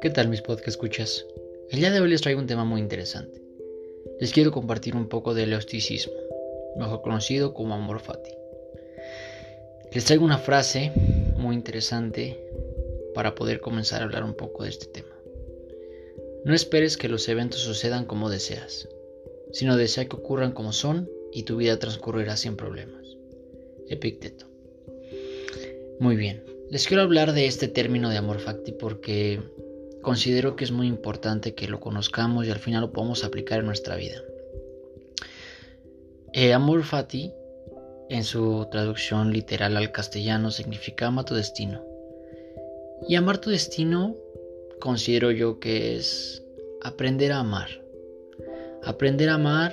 ¿Qué tal mis podcast escuchas? El día de hoy les traigo un tema muy interesante. Les quiero compartir un poco del eosticismo, mejor conocido como amor fati. Les traigo una frase muy interesante para poder comenzar a hablar un poco de este tema. No esperes que los eventos sucedan como deseas, sino desea que ocurran como son y tu vida transcurrirá sin problemas. Epicteto. Muy bien, les quiero hablar de este término de amor fati porque considero que es muy importante que lo conozcamos y al final lo podamos aplicar en nuestra vida. Eh, amor fati, en su traducción literal al castellano, significa ama tu destino. Y amar tu destino considero yo que es aprender a amar. Aprender a amar,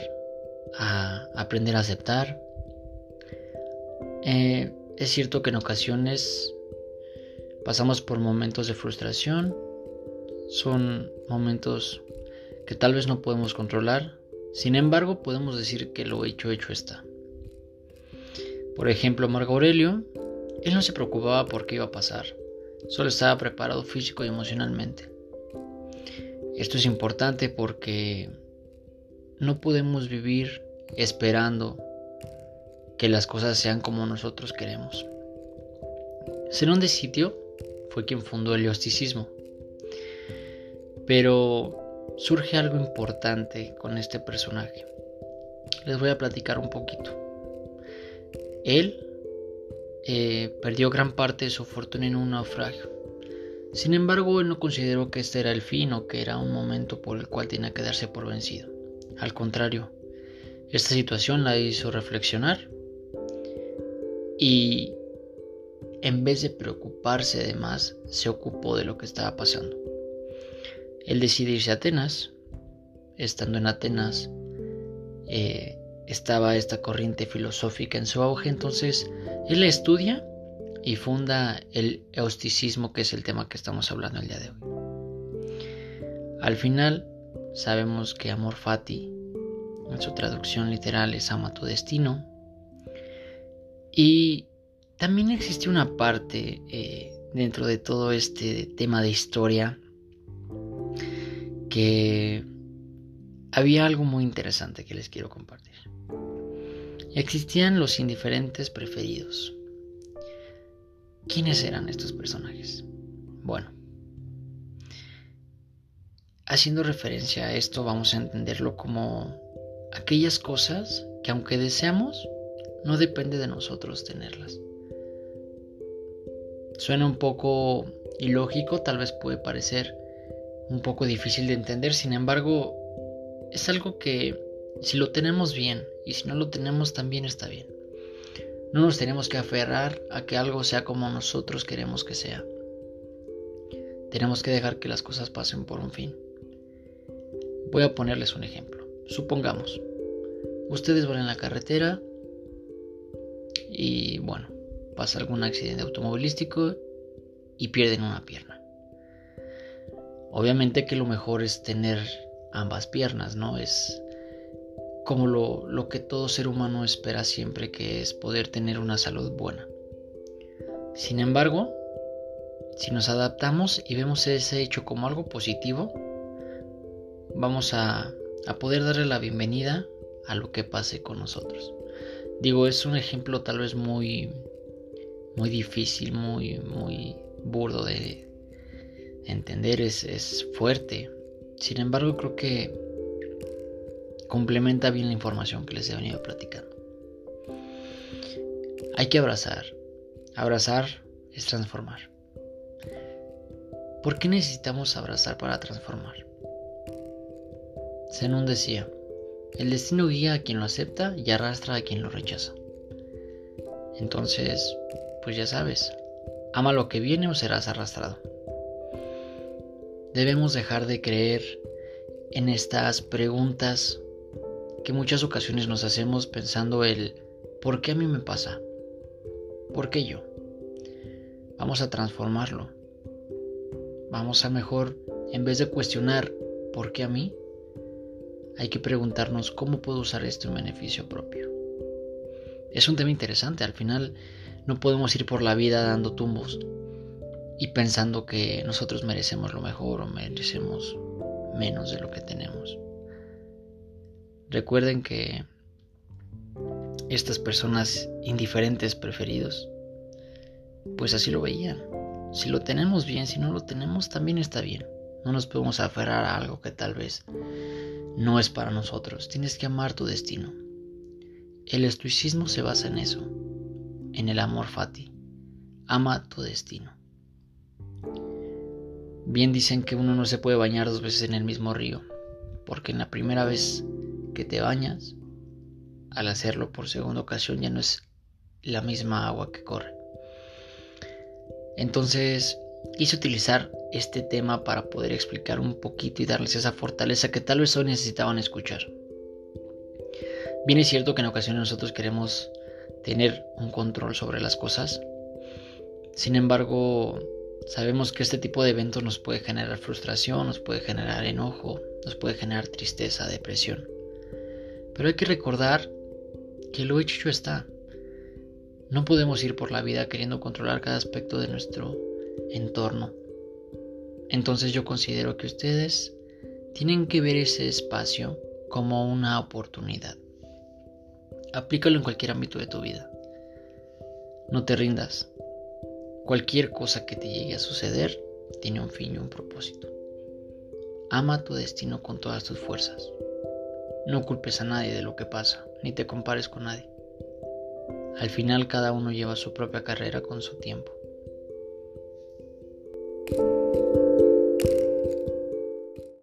a aprender a aceptar. Eh, es cierto que en ocasiones pasamos por momentos de frustración, son momentos que tal vez no podemos controlar, sin embargo podemos decir que lo hecho hecho está. Por ejemplo, Marco Aurelio, él no se preocupaba por qué iba a pasar, solo estaba preparado físico y emocionalmente. Esto es importante porque no podemos vivir esperando que las cosas sean como nosotros queremos. Zenón de Sitio fue quien fundó el eosticismo, pero surge algo importante con este personaje. Les voy a platicar un poquito. Él eh, perdió gran parte de su fortuna en un naufragio. Sin embargo, él no consideró que este era el fin o que era un momento por el cual tenía que darse por vencido. Al contrario, esta situación la hizo reflexionar y en vez de preocuparse de más, se ocupó de lo que estaba pasando. Él decide irse a Atenas. Estando en Atenas, eh, estaba esta corriente filosófica en su auge, entonces él la estudia y funda el eosticismo, que es el tema que estamos hablando el día de hoy. Al final, sabemos que amor fati, en su traducción literal, es ama tu destino. Y también existe una parte eh, dentro de todo este tema de historia que había algo muy interesante que les quiero compartir. Existían los indiferentes preferidos. ¿Quiénes eran estos personajes? Bueno, haciendo referencia a esto vamos a entenderlo como aquellas cosas que aunque deseamos, no depende de nosotros tenerlas. Suena un poco ilógico, tal vez puede parecer un poco difícil de entender, sin embargo, es algo que si lo tenemos bien y si no lo tenemos también está bien. No nos tenemos que aferrar a que algo sea como nosotros queremos que sea. Tenemos que dejar que las cosas pasen por un fin. Voy a ponerles un ejemplo. Supongamos, ustedes van en la carretera y bueno, pasa algún accidente automovilístico y pierden una pierna. Obviamente que lo mejor es tener ambas piernas, ¿no? Es como lo, lo, que todo ser humano espera siempre, que es poder tener una salud buena. Sin embargo, si nos adaptamos y vemos ese hecho como algo positivo, vamos a, a poder darle la bienvenida a lo que pase con nosotros. Digo, es un ejemplo tal vez muy, muy difícil, muy, muy burdo de, entender es, fuerte. Sin embargo, creo que complementa bien la información que les he venido platicando. Hay que abrazar. Abrazar es transformar. ¿Por qué necesitamos abrazar para transformar? Zenón decía, el destino guía a quien lo acepta y arrastra a quien lo rechaza. Entonces, pues ya sabes, ama lo que viene o serás arrastrado. Debemos dejar de creer en estas preguntas que muchas ocasiones nos hacemos pensando el ¿por qué a mí me pasa? ¿Por qué yo? Vamos a transformarlo. Vamos a mejor, en vez de cuestionar ¿por qué a mí? Hay que preguntarnos cómo puedo usar esto en beneficio propio. Es un tema interesante, al final No podemos ir por la vida dando tumbos y pensando que nosotros merecemos lo mejor o merecemos menos de lo que tenemos. Recuerden que estas personas indiferentes preferidos, pues así lo veían. Si lo tenemos bien, si no lo tenemos, también está bien. No nos podemos aferrar a algo que tal vez no es para nosotros. Tienes que amar tu destino. El estoicismo se basa en eso, en el amor fati. Ama tu destino. Bien dicen que uno no se puede bañar dos veces en el mismo río, porque en la primera vez que te bañas, al hacerlo por segunda ocasión ya no es la misma agua que corre. Entonces quise utilizar este tema para poder explicar un poquito y darles esa fortaleza que tal vez hoy necesitaban escuchar. Bien es cierto que en ocasiones nosotros queremos tener un control sobre las cosas. Sin embargo, sabemos que este tipo de eventos nos puede generar frustración, nos puede generar enojo, nos puede generar tristeza, depresión. Pero hay que recordar que lo hecho está. No podemos ir por la vida queriendo controlar cada aspecto de nuestro entorno. Entonces yo considero que ustedes tienen que ver ese espacio como una oportunidad. Aplícalo en cualquier ámbito de tu vida. No te rindas. Cualquier cosa que te llegue a suceder tiene un fin y un propósito. Ama tu destino con todas tus fuerzas. No culpes a nadie de lo que pasa, ni te compares con nadie. Al final cada uno lleva su propia carrera con su tiempo.